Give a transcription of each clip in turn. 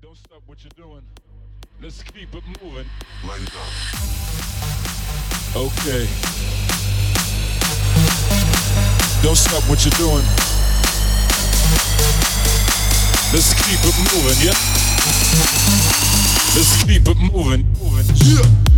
Don't stop what you're doing. Let's keep it moving. Light it up. Okay. Don't stop what you're doing. Let's keep it moving, yeah? Let's keep it moving. moving. Yeah.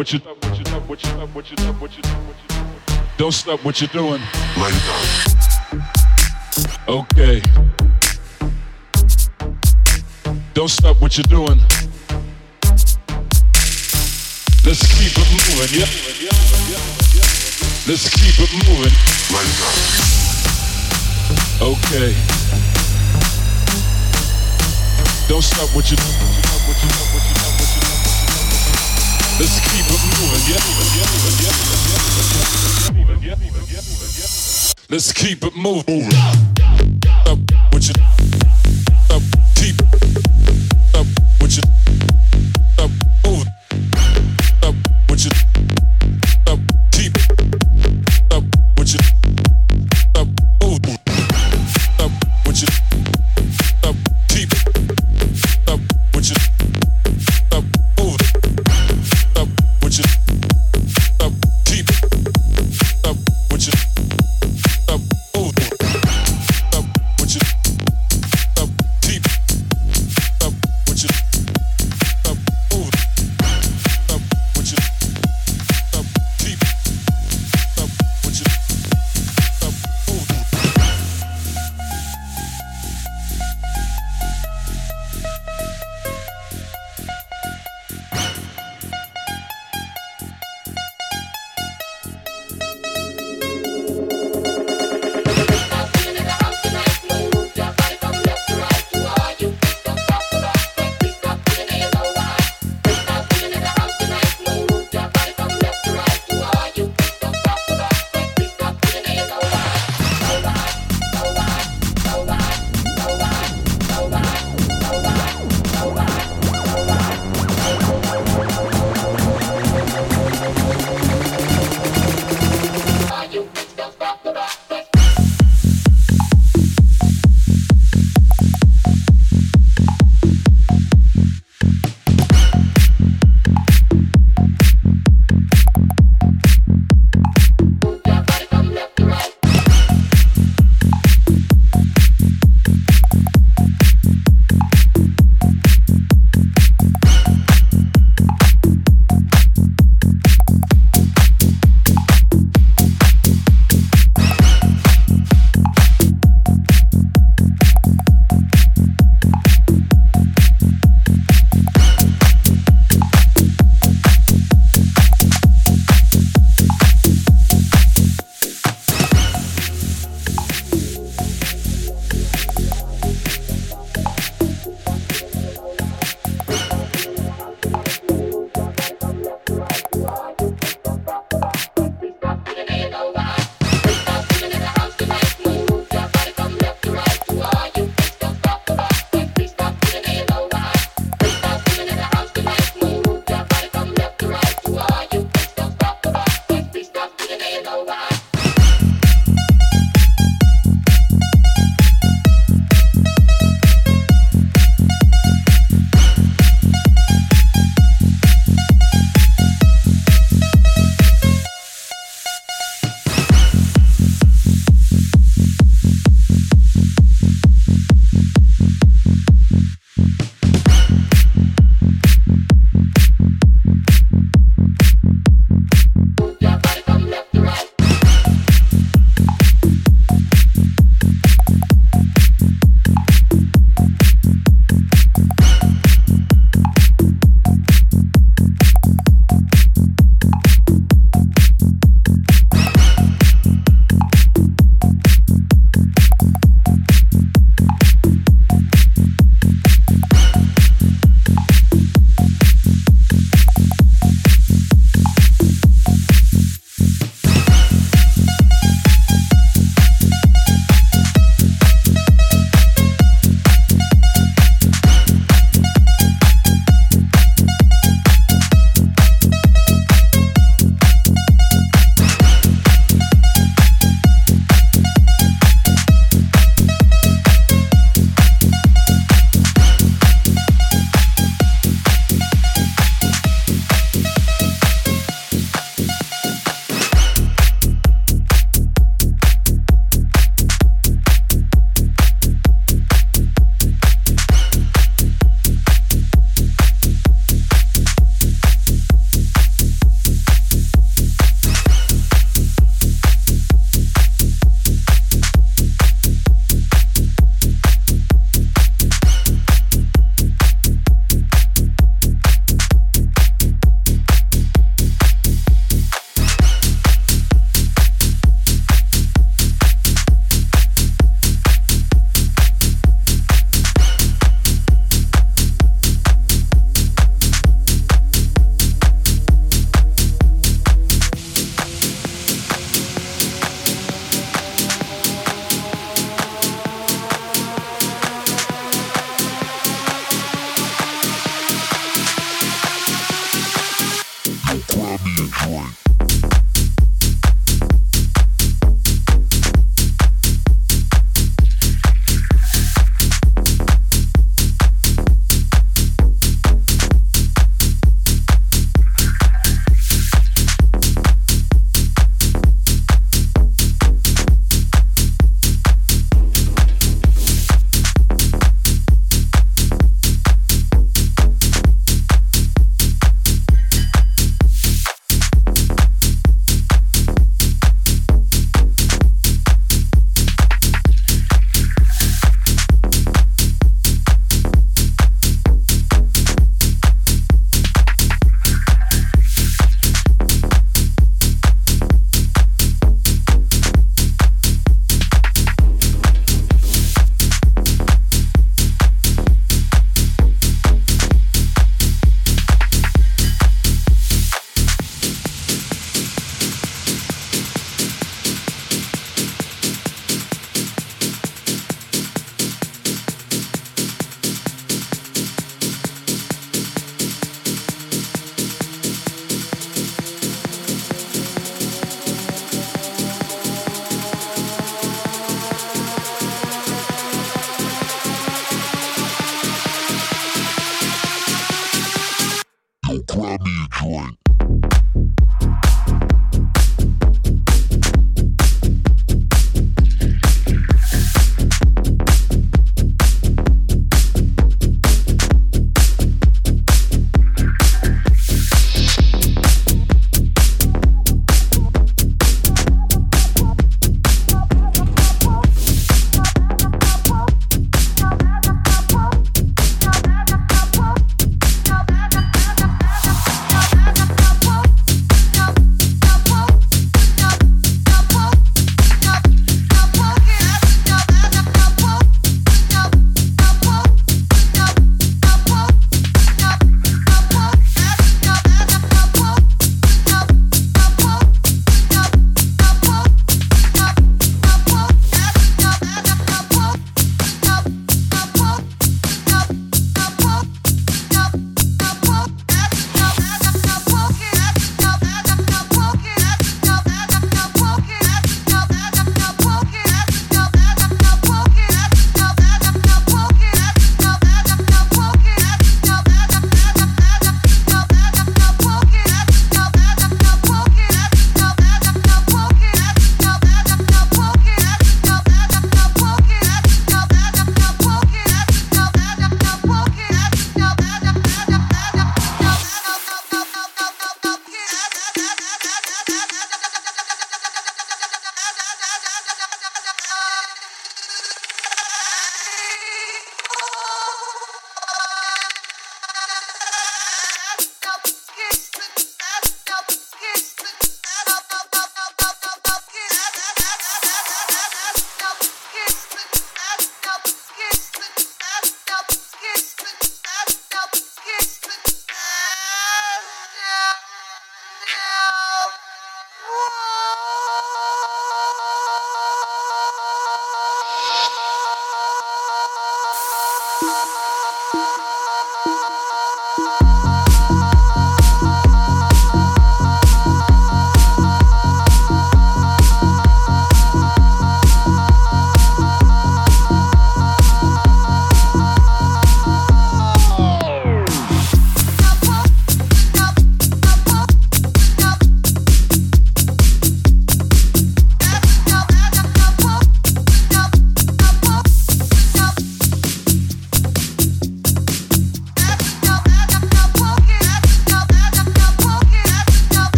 What you. Don't stop what you're doing. Light it up. Okay. Don't stop what you're doing. Let's keep it moving, yeah? Let's keep it moving. Light it up. Okay. Don't stop what you do. Let's keep it moving,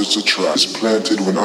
it's a trust planted when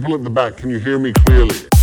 people at the back, can you hear me clearly?